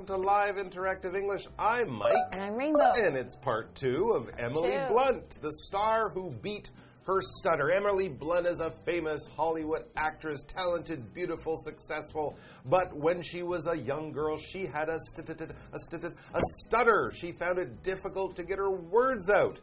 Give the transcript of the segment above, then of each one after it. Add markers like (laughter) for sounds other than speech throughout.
welcome to Live Interactive English. I'm Mike. And I'm Rainbow. And it's part two of Emily two. Blunt, the star who beat her stutter. Emily Blunt is a famous Hollywood actress, talented, beautiful, successful. But when she was a young girl, she had a, a, stut- a stutter. She found it difficult to get her words out.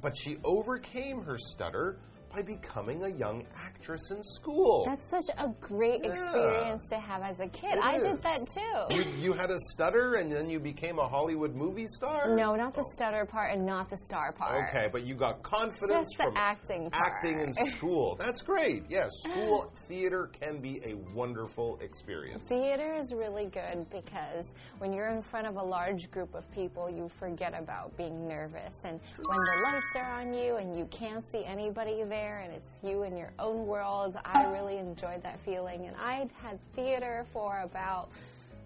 But she overcame her stutter by becoming a young actress in school. That's such a great Yeah. experience to have as a kid. It I is. did that too. You, you had a stutter and then you became a Hollywood movie star? No, not the stutter part and not the star part. Okay, but you got confidence Just the from acting part. acting in (laughs) school. That's great. Yes, school (laughs) theater can be a wonderful experience. Theater is really good because when you're in front of a large group of people, you forget about being nervous. And when the lights are on you and you can't see anybody there and it's you in your own world, I really enjoyed that feeling. And I had theater for about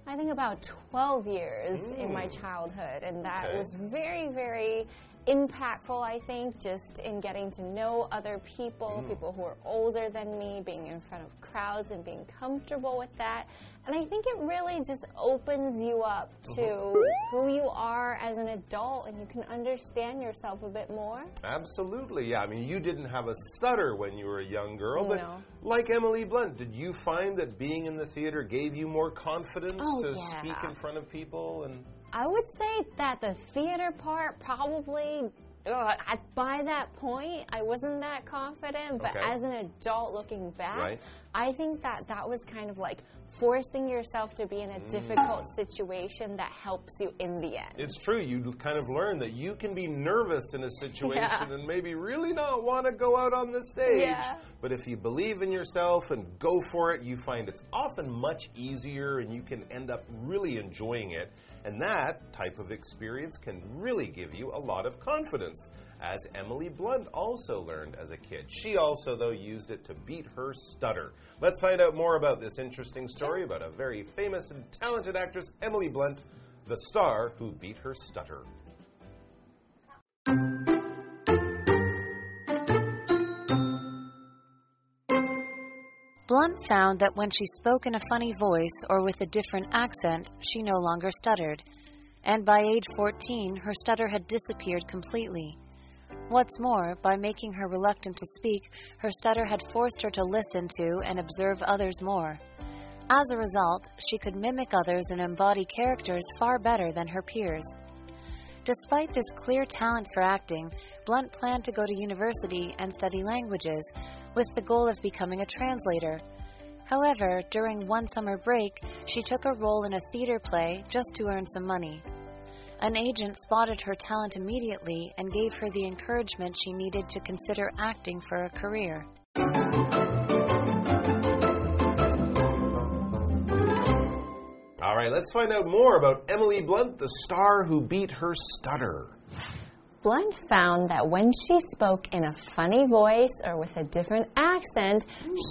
I think about 12 years in my mm. childhood, and that Okay. was very, very impactful, I think, just in getting to know other people, mm. people who are older than me, being in front of crowds and being comfortable with that. And I think it really just opens you up mm-hmm. to who you are as an adult and you can understand yourself a bit more. Absolutely. Yeah, I mean, you didn't have a stutter when you were a young girl, but No. like Emily Blunt, did you find that being in the theater gave you more confidence Oh, to yeah. speak in front of people and I would say that the theater part probably. Uh, at, by that point, I wasn't that confident, but Okay. as an adult looking back, Right. I think that that was kind of like forcing yourself to be in a difficult situation that helps you in the end. It's true. You kind of learn that you can be nervous in a situation Yeah. and maybe really not want to go out on the stage. Yeah. But if you believe in yourself and go for it, you find it's often much easier and you can end up really enjoying it. And that type of experience can really give you a lot of confidence, as Emily Blunt also learned as a kid. She also, though, used it to beat her stutter. Let's find out more about this interesting story about a very famous and talented actress, Emily Blunt, the star who beat her stutter. Blunt found that when she spoke in a funny voice or with a different accent, she no longer stuttered. And by age 14, her stutter had disappeared completely. What's more, by making her reluctant to speak, her stutter had forced her to listen to and observe others more. As a result, she could mimic others and embody characters far better than her peers. Despite this clear talent for acting, Blunt planned to go to university and study languages, with the goal of becoming a translator. However, during one summer break, she took a role in a theater play just to earn some money. An agent spotted her talent immediately and gave her the encouragement she needed to consider acting for a career. Let's find out more about Emily Blunt, the star who beat her stutter. Blunt found that when she spoke in a funny voice or with a different accent,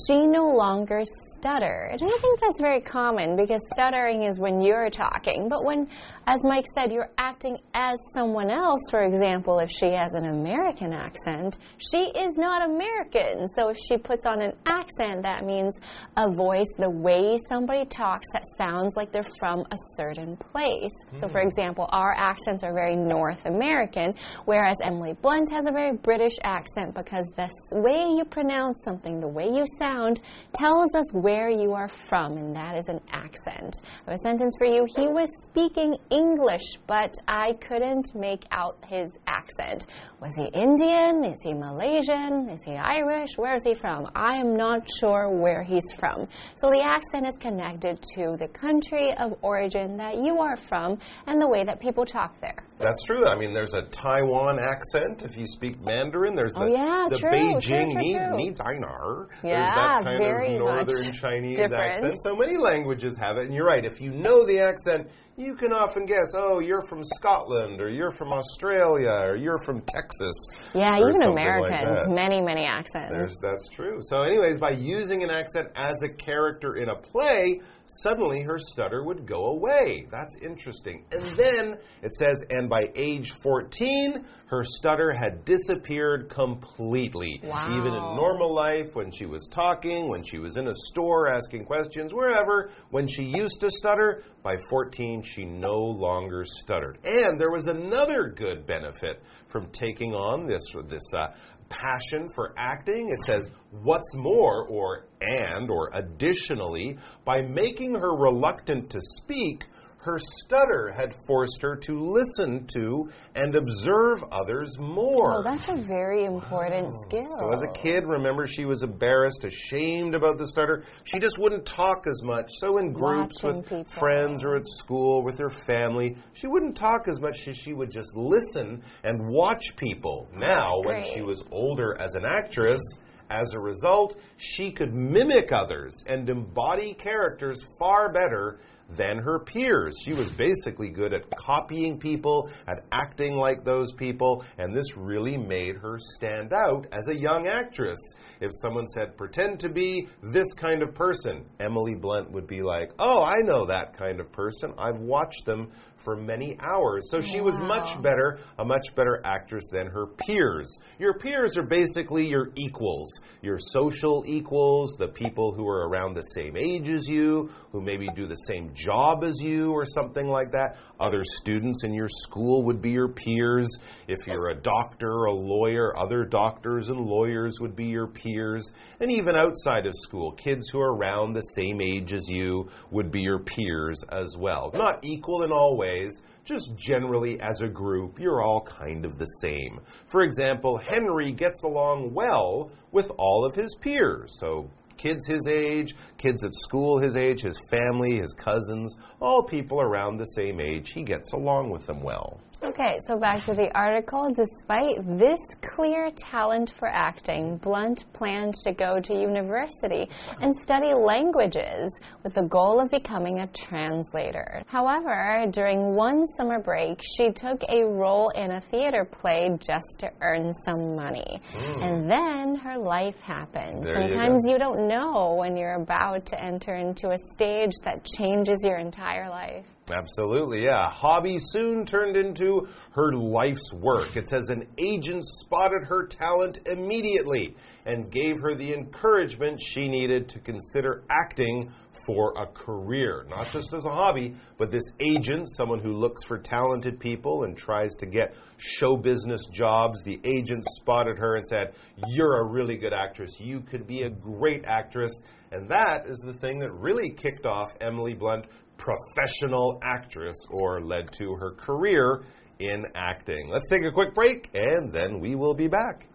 she no longer stuttered. And I think that's very common because stuttering is when you're talking. But when, as Mike said, you're acting as someone else, for example, if she has an American accent, she is not American. So if she puts on an accent, that means a voice, the way somebody talks that sounds like they're from a certain place. So, for hmm. example, our accents are very North American, whereas Emily Blunt has a very British accent because the way you pronounce something, the way you sound, tells us where you are from, and that is an accent. I have a sentence for you. He was speaking English, but I couldn't make out his accent. Was he Indian? Is he Malaysian? Is he Irish? Where is he from? I am not sure where he's from. So the accent is connected to the country of origin that you are from and the way that people talk there. That's true. I mean, there's a Taiwan accent if you speak Mandarin. There's oh, the, Oh, yeah, the true, Beijing Ni, true. Ni Zai Nar. Yeah, there's that kind very of northern Chinese different. accent. So many languages have it. And you're right. If you know the accent, you can often guess, oh, you're from Scotland, or you're from Australia, or you're from Texas. Yeah, even something like Americans, many, many accents. There's, that's true. So, anyways, by using an accent as a character in a play, suddenly her stutter would go away. That's interesting. And then it says, and by age 14, her stutter had disappeared completely. Wow. Even in normal life, when she was talking, when she was in a store asking questions, wherever, when she used to stutter, by 14 she no longer stuttered. And there was another good benefit from taking on this this uh, passion for acting. It says, what's more, or and, or additionally, by making her reluctant to speak, her stutter had forced her to listen to and observe others more. Oh, that's a very important skill. So as a kid, remember she was embarrassed, ashamed about the stutter. She just wouldn't talk as much. So in groups Watching with people. friends or at school with her family, she wouldn't talk as much as she would just listen and watch people. Now, when she was older as an actress, as a result, she could mimic others and embody characters far better than her peers. She was basically good at copying people, at acting like those people, and this really made her stand out as a young actress. If someone said, pretend to be this kind of person, Emily Blunt would be like, oh, I know that kind of person. I've watched them for many hours. So she was much better, a much better actress than her peers. Your peers are basically your equals, your social equals, the people who are around the same age as you, who maybe do the same job as you or something like that. Other students in your school would be your peers. If you're a doctor, a lawyer, other doctors and lawyers would be your peers. And even outside of school, kids who are around the same age as you would be your peers as well. Not equal in all ways, just generally as a group, you're all kind of the same. For example, Henry gets along well with all of his peers. So, kids his age, kids at school his age, his family, his cousins, all people around the same age, he gets along with them well. Okay, so back to the article. Despite this clear talent for acting, Blunt planned to go to university and study languages with the goal of becoming a translator. However, during one summer break, she took a role in a theater play just to earn some money. Hmm. And then her life happened. There you. Sometimes you don't know when you're about to enter into a stage that changes your entire life. Absolutely, yeah. Hobby soon turned into her life's work. It says an agent spotted her talent immediately and gave her the encouragement she needed to consider acting for a career, not just as a hobby, but this agent, someone who looks for talented people and tries to get show business jobs. The agent spotted her and said, You're a really good actress. You could be a great actress. And that is the thing that really kicked off Emily Blunt professional actress or led to her career in acting. Let's take a quick break and then we will be back.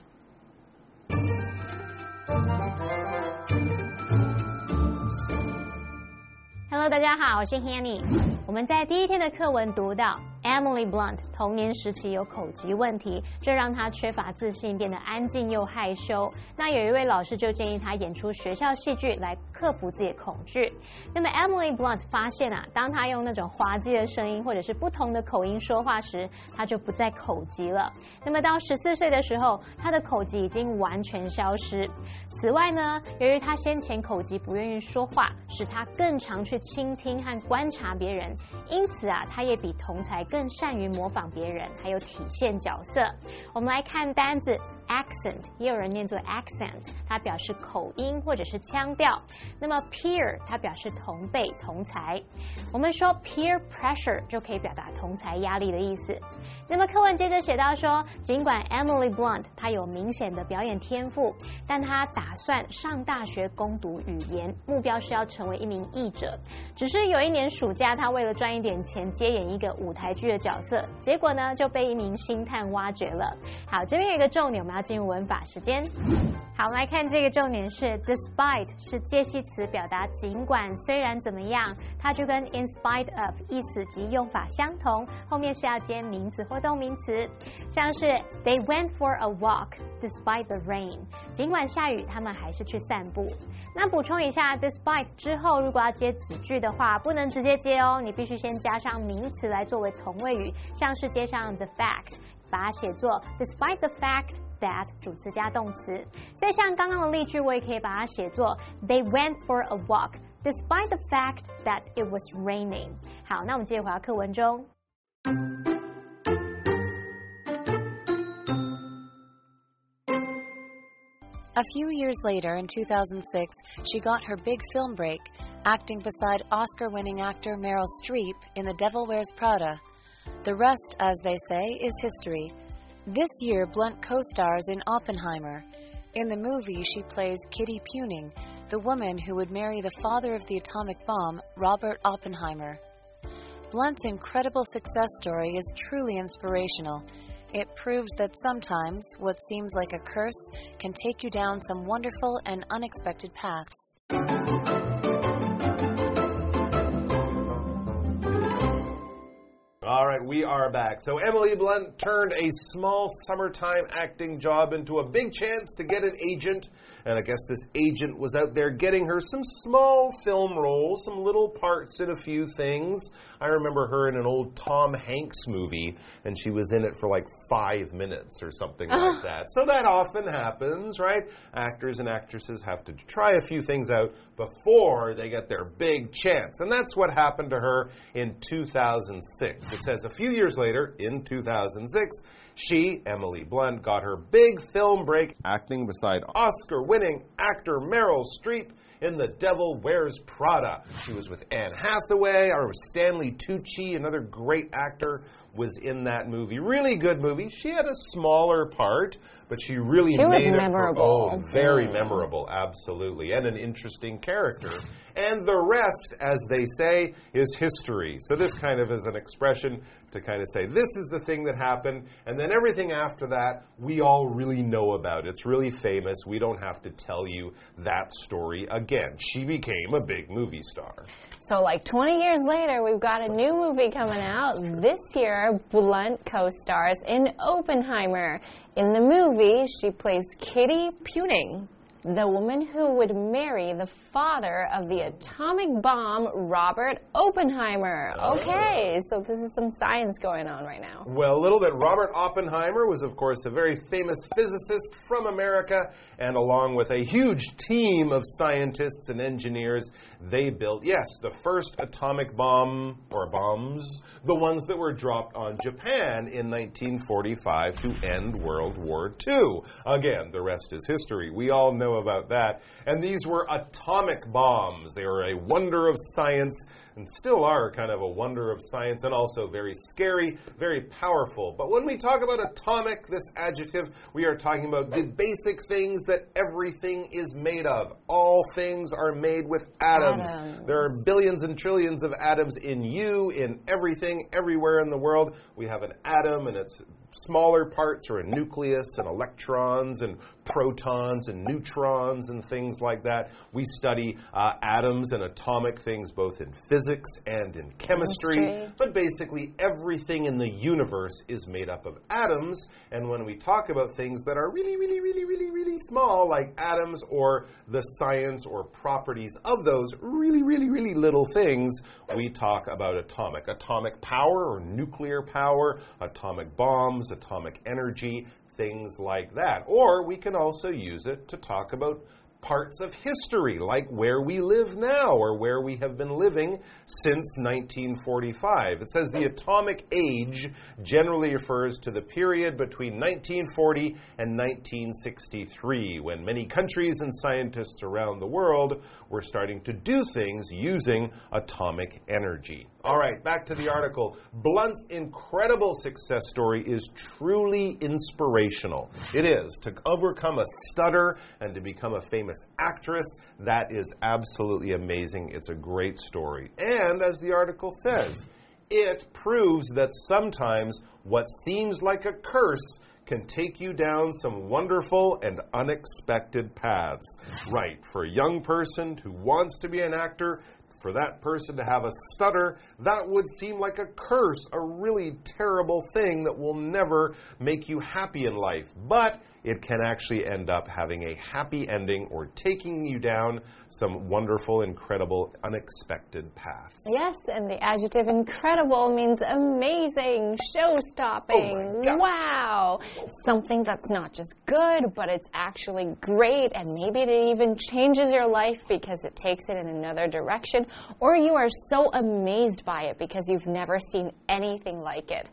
Hello，大家好，我是 Hanny。我们在第一天的课文读到 Emily Blunt 童年时期有口疾问题，这让她缺乏自信，变得安静又害羞。那有一位老师就建议她演出学校戏剧来克服自己的恐惧。那么 Emily Blunt 发现啊，当她用那种滑稽的声音或者是不同的口音说话时，她就不再口疾了。那么到十四岁的时候，她的口疾已经完全消失。此外呢，由于她先前口疾不愿意说话，使她更常去倾听和观察别人，因此啊，她也比同才更善于模仿别人，还有体现角色。我们来看单子 accent，也有人念作 accent，它表示口音或者是腔调。那么 peer 它表示同辈、同才。我们说 peer pressure 就可以表达同才压力的意思。那么课文接着写到说，尽管 Emily Blunt 她有明显的表演天赋，但她打算上大学攻读语言，目标是要成为一名译者。只是有一年暑假，她为了赚一点钱接演一个舞台剧的角色，结果呢就被一名星探挖掘了。好，这边有一个重点，我们要进入文法时间。好，我们来看这个重点是 despite 是介系词，表达尽管、虽然怎么样，它就跟 in spite of 意思及用法相同，后面是要接名词或动名词，像是 They went for a walk despite the rain，尽管下雨，他们还是去散步。那补充一下，despite 之后如果要接子句的话，不能直接接哦，你必须先加上名词来作为同位语，像是接上 the fact，把它写作 despite the fact。that 主词加动词。所以像刚刚的例句，我也可以把它写作 They went for a walk despite the fact that it was raining。好，那我们接着回到课文中。A few years later, in 2006, she got her big film break, acting beside Oscar winning actor Meryl Streep in The Devil Wears Prada. The rest, as they say, is history. This year, Blunt co stars in Oppenheimer. In the movie, she plays Kitty Puening, the woman who would marry the father of the atomic bomb, Robert Oppenheimer. Blunt's incredible success story is truly inspirational. It proves that sometimes what seems like a curse can take you down some wonderful and unexpected paths. Right, we are back. So Emily Blunt turned a small summertime acting job into a big chance to get an agent. And I guess this agent was out there getting her some small film roles, some little parts in a few things. I remember her in an old Tom Hanks movie, and she was in it for like five minutes or something like that. So that often happens, right? Actors and actresses have to try a few things out before they get their big chance. And that's what happened to her in 2006. It says a few years later, in 2006, she, Emily Blunt, got her big film break acting beside Oscar winning actor Meryl Streep in The Devil Wears Prada. She was with Anne Hathaway, or Stanley Tucci, another great actor, was in that movie. Really good movie. She had a smaller part, but she really She was made it. memorable. Oh, very memorable, absolutely, and an interesting character. And the rest, as they say, is history. So this kind of is an expression to kind of say this is the thing that happened, and then everything after that we all really know about. It's really famous. We don't have to tell you that story again. She became a big movie star. So, like 20 years later, we've got a new movie coming out. This year, Blunt co stars in Oppenheimer. In the movie, she plays Kitty Puening, the woman who would marry the father of the atomic bomb, Robert Oppenheimer. Okay, so this is some science going on right now. Well, a little bit. Robert Oppenheimer was, of course, a very famous physicist from America, and along with a huge team of scientists and engineers, they built, yes, the first atomic bomb, or bombs, the ones that were dropped on Japan in 1945 to end World War II. Again, the rest is history. We all know about that. And these were atomic bombs. They were a wonder of science and still are kind of a wonder of science and also very scary, very powerful. But when we talk about atomic, this adjective, we are talking about the basic things that everything is made of. All things are made with atoms. Atoms. There are billions and trillions of atoms in you, in everything, everywhere in the world. We have an atom and its smaller parts are a nucleus and electrons and protons and neutrons and things like that. We study uh, atoms and atomic things both in physics and in chemistry. Chemistry. But basically, everything in the universe is made up of atoms. And when we talk about things that are really, really, really, really, really small, like atoms or the science or properties of those really, really, really little things, we talk about atomic. Atomic power or nuclear power, atomic bombs, atomic energy, things like that. Or we can also use it to talk about parts of history, like where we live now or where we have been living since 1945. It says the atomic age generally refers to the period between 1940 and 1963, when many countries and scientists around the world were starting to do things using atomic energy. All right, back to the article. Blunt's incredible success story is truly inspirational. It is. To overcome a stutter and to become a famous actress, that is absolutely amazing. It's a great story. And as the article says, it proves that sometimes what seems like a curse can take you down some wonderful and unexpected paths. Right, for a young person who wants to be an actor, for that person to have a stutter, that would seem like a curse, a really terrible thing that will never make you happy in life. But it can actually end up having a happy ending or taking you down some wonderful, incredible, unexpected paths. Yes, and the adjective incredible means amazing, show stopping, Oh wow. Something that's not just good, but it's actually great, and maybe it even changes your life because it takes it in another direction, or you are so amazed by it because you've never seen anything like it.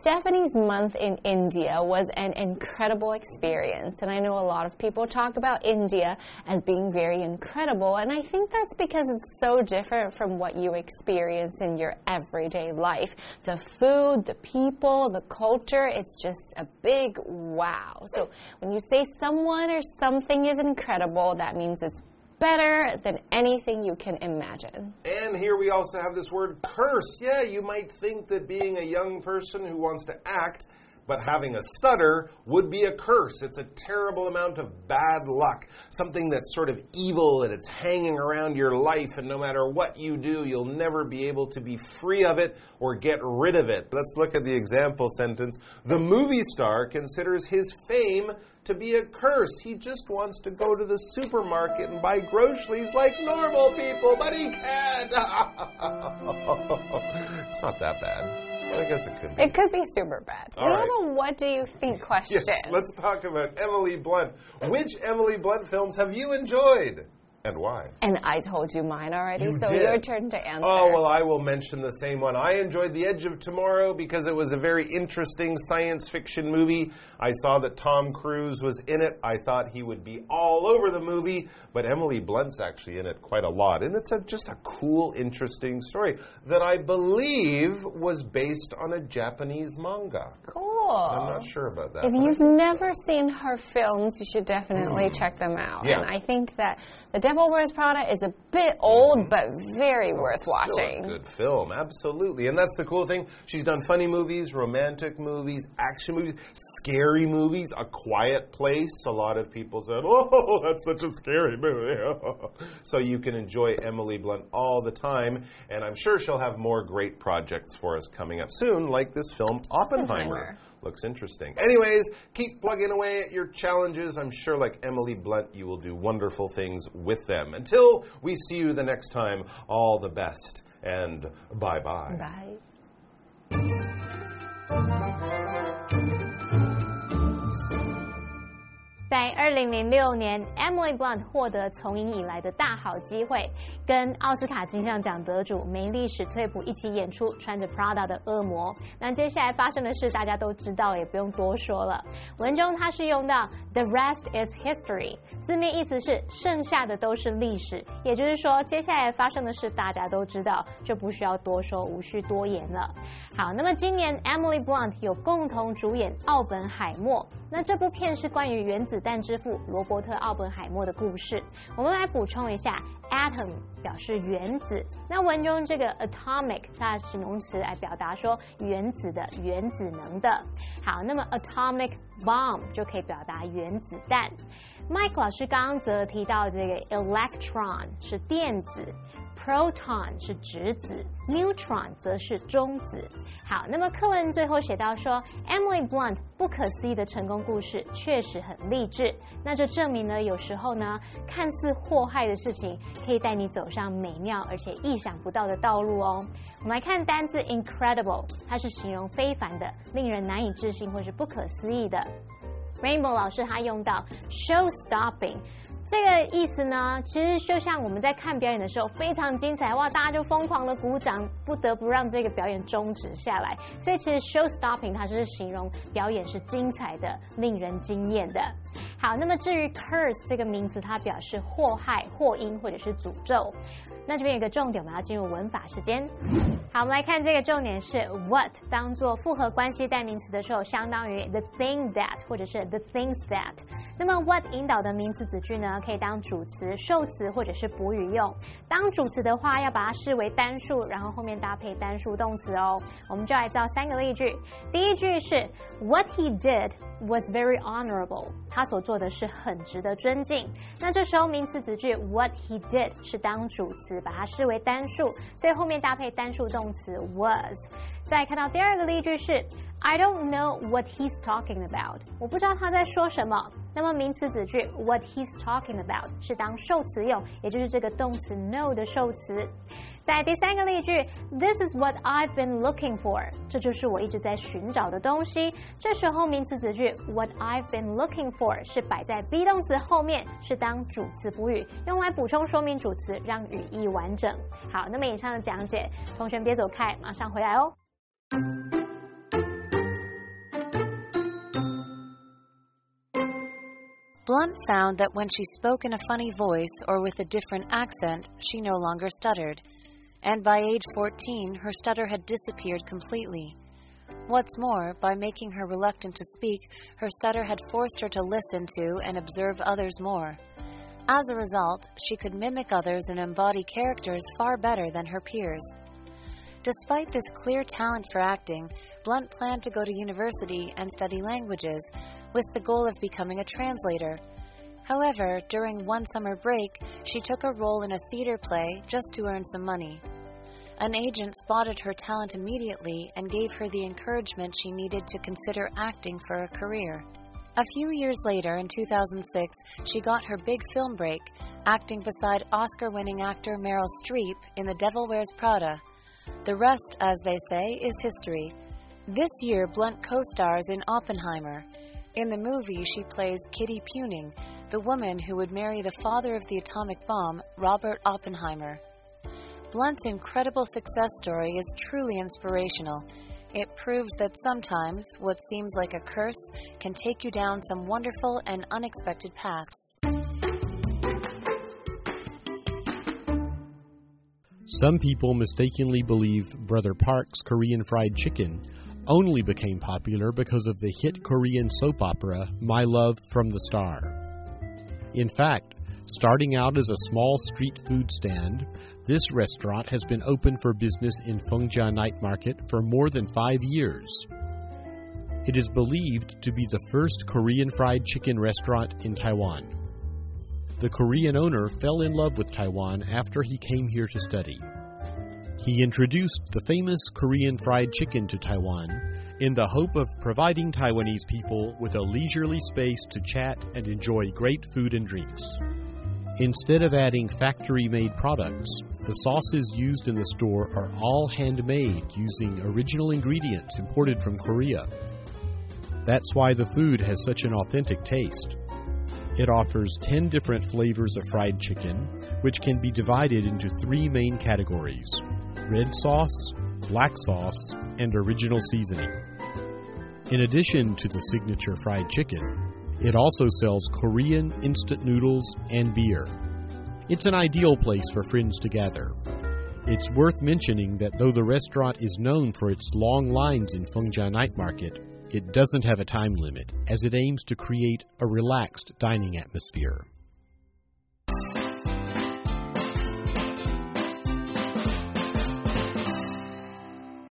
Stephanie's month in India was an incredible experience, and I know a lot of people talk about India as being very incredible, and I think that's because it's so different from what you experience in your everyday life. The food, the people, the culture, it's just a big wow. So when you say someone or something is incredible, that means it's better than anything you can imagine. And here we also have this word curse. Yeah, you might think that being a young person who wants to act but having a stutter would be a curse. It's a terrible amount of bad luck, something that's sort of evil and it's hanging around your life, and no matter what you do, you'll never be able to be free of it or get rid of it. Let's look at the example sentence. The movie star considers his fame to be a curse. He just wants to go to the supermarket and buy groceries like normal people, but he can't. (laughs) it's not that bad. I guess it could be. It could be super bad. All we right. What do you think question. Yes, let's talk about Emily Blunt. Which Emily Blunt films have you enjoyed? And why? and I told you mine already, You so did. your turn to answer. Oh, well, I will mention the same one. I enjoyed The Edge of Tomorrow because it was a very interesting science fiction movie. I saw that Tom Cruise was in it. I thought he would be all over the movie, but Emily Blunt's actually in it quite a lot. And it's a, just a cool, interesting story that I believe was based on a Japanese manga. Cool. I'm not sure about that. If you've never seen her films, you should definitely check them out. Mm. Yeah. And I think that The Devil Wears Prada is a bit old, but very worth Still watching. a good film, absolutely. And that's the cool thing. She's done funny movies, romantic movies, action movies, scary movies, A Quiet Place. A lot of people said, (laughs) oh, that's such a scary movie. (laughs) so you can enjoy Emily Blunt all the time. And I'm sure she'll have more great projects for us coming up soon, like this film, Oppenheimer. Oppenheimer. Looks interesting. Anyways, keep plugging away at your challenges. I'm sure, like Emily Blunt, you will do wonderful things with them. Until we see you the next time, all the best and bye bye. Bye. 在二零零六年，Emily Blunt 获得从影以来的大好机会，跟奥斯卡金像奖得主梅丽史翠普一起演出穿着 Prada 的恶魔。那接下来发生的事大家都知道，也不用多说了。文中它是用到 The rest is history，字面意思是剩下的都是历史，也就是说接下来发生的事大家都知道，就不需要多说，无需多言了。好，那么今年 Emily Blunt 有共同主演《奥本海默》，那这部片是关于原子弹之父罗伯特·奥本海默的故事。我们来补充一下，atom 表示原子，那文中这个 atomic 它的形容词来表达说原子的、原子能的。好，那么 atomic bomb 就可以表达原子弹。Mike 老师刚刚则提到这个 electron 是电子。Proton 是质子，neutron 则是中子。好，那么课文最后写到说，Emily Blunt 不可思议的成功故事确实很励志。那就证明呢，有时候呢，看似祸害的事情，可以带你走上美妙而且意想不到的道路哦。我们来看单字 incredible，它是形容非凡的、令人难以置信或是不可思议的。Rainbow 老师他用到 show stopping。这个意思呢，其实就像我们在看表演的时候，非常精彩哇，大家就疯狂的鼓掌，不得不让这个表演终止下来。所以其实 show stopping 它就是形容表演是精彩的、令人惊艳的。好，那么至于 curse 这个名词，它表示祸害、祸因或者是诅咒。那这边有个重点，我们要进入文法时间。好，我们来看这个重点是 what 当做复合关系代名词的时候，相当于 the thing that 或者是 the things that。那么 what 引导的名词子句呢，可以当主词、受词或者是补语用。当主词的话，要把它视为单数，然后后面搭配单数动词哦。我们就来造三个例句。第一句是 What he did was very honorable，他所做做的是很值得尊敬。那这时候名词子句 What he did 是当主词，把它视为单数，所以后面搭配单数动词 was。再看到第二个例句是 I don't know what he's talking about，我不知道他在说什么。那么名词子句 what he's talking about 是当受词用，也就是这个动词 know 的受词。在第三个例句，This is what I've been looking for，这就是我一直在寻找的东西。这时候名词子句 what I've been looking for 是摆在 be 动词后面，是当主词补语，用来补充说明主词，让语义完整。好，那么以上的讲解，同学别走开，马上回来哦。Blunt found that when she spoke in a funny voice or with a different accent, she no longer stuttered. And by age 14, her stutter had disappeared completely. What's more, by making her reluctant to speak, her stutter had forced her to listen to and observe others more. As a result, she could mimic others and embody characters far better than her peers. Despite this clear talent for acting, Blunt planned to go to university and study languages, with the goal of becoming a translator. However, during one summer break, she took a role in a theater play just to earn some money. An agent spotted her talent immediately and gave her the encouragement she needed to consider acting for a career. A few years later, in 2006, she got her big film break, acting beside Oscar winning actor Meryl Streep in The Devil Wears Prada. The rest, as they say, is history. This year, Blunt co stars in Oppenheimer. In the movie, she plays Kitty Puening, the woman who would marry the father of the atomic bomb, Robert Oppenheimer. Blunt's incredible success story is truly inspirational. It proves that sometimes what seems like a curse can take you down some wonderful and unexpected paths. Some people mistakenly believe Brother Park's Korean Fried Chicken only became popular because of the hit Korean soap opera My Love from the Star. In fact, starting out as a small street food stand, this restaurant has been open for business in Fengjia Night Market for more than five years. It is believed to be the first Korean fried chicken restaurant in Taiwan. The Korean owner fell in love with Taiwan after he came here to study. He introduced the famous Korean fried chicken to Taiwan in the hope of providing Taiwanese people with a leisurely space to chat and enjoy great food and drinks. Instead of adding factory made products, the sauces used in the store are all handmade using original ingredients imported from Korea. That's why the food has such an authentic taste. It offers 10 different flavors of fried chicken, which can be divided into three main categories red sauce, black sauce, and original seasoning. In addition to the signature fried chicken, it also sells Korean instant noodles and beer. It's an ideal place for friends to gather. It's worth mentioning that though the restaurant is known for its long lines in Fengjia Night Market, it doesn't have a time limit, as it aims to create a relaxed dining atmosphere.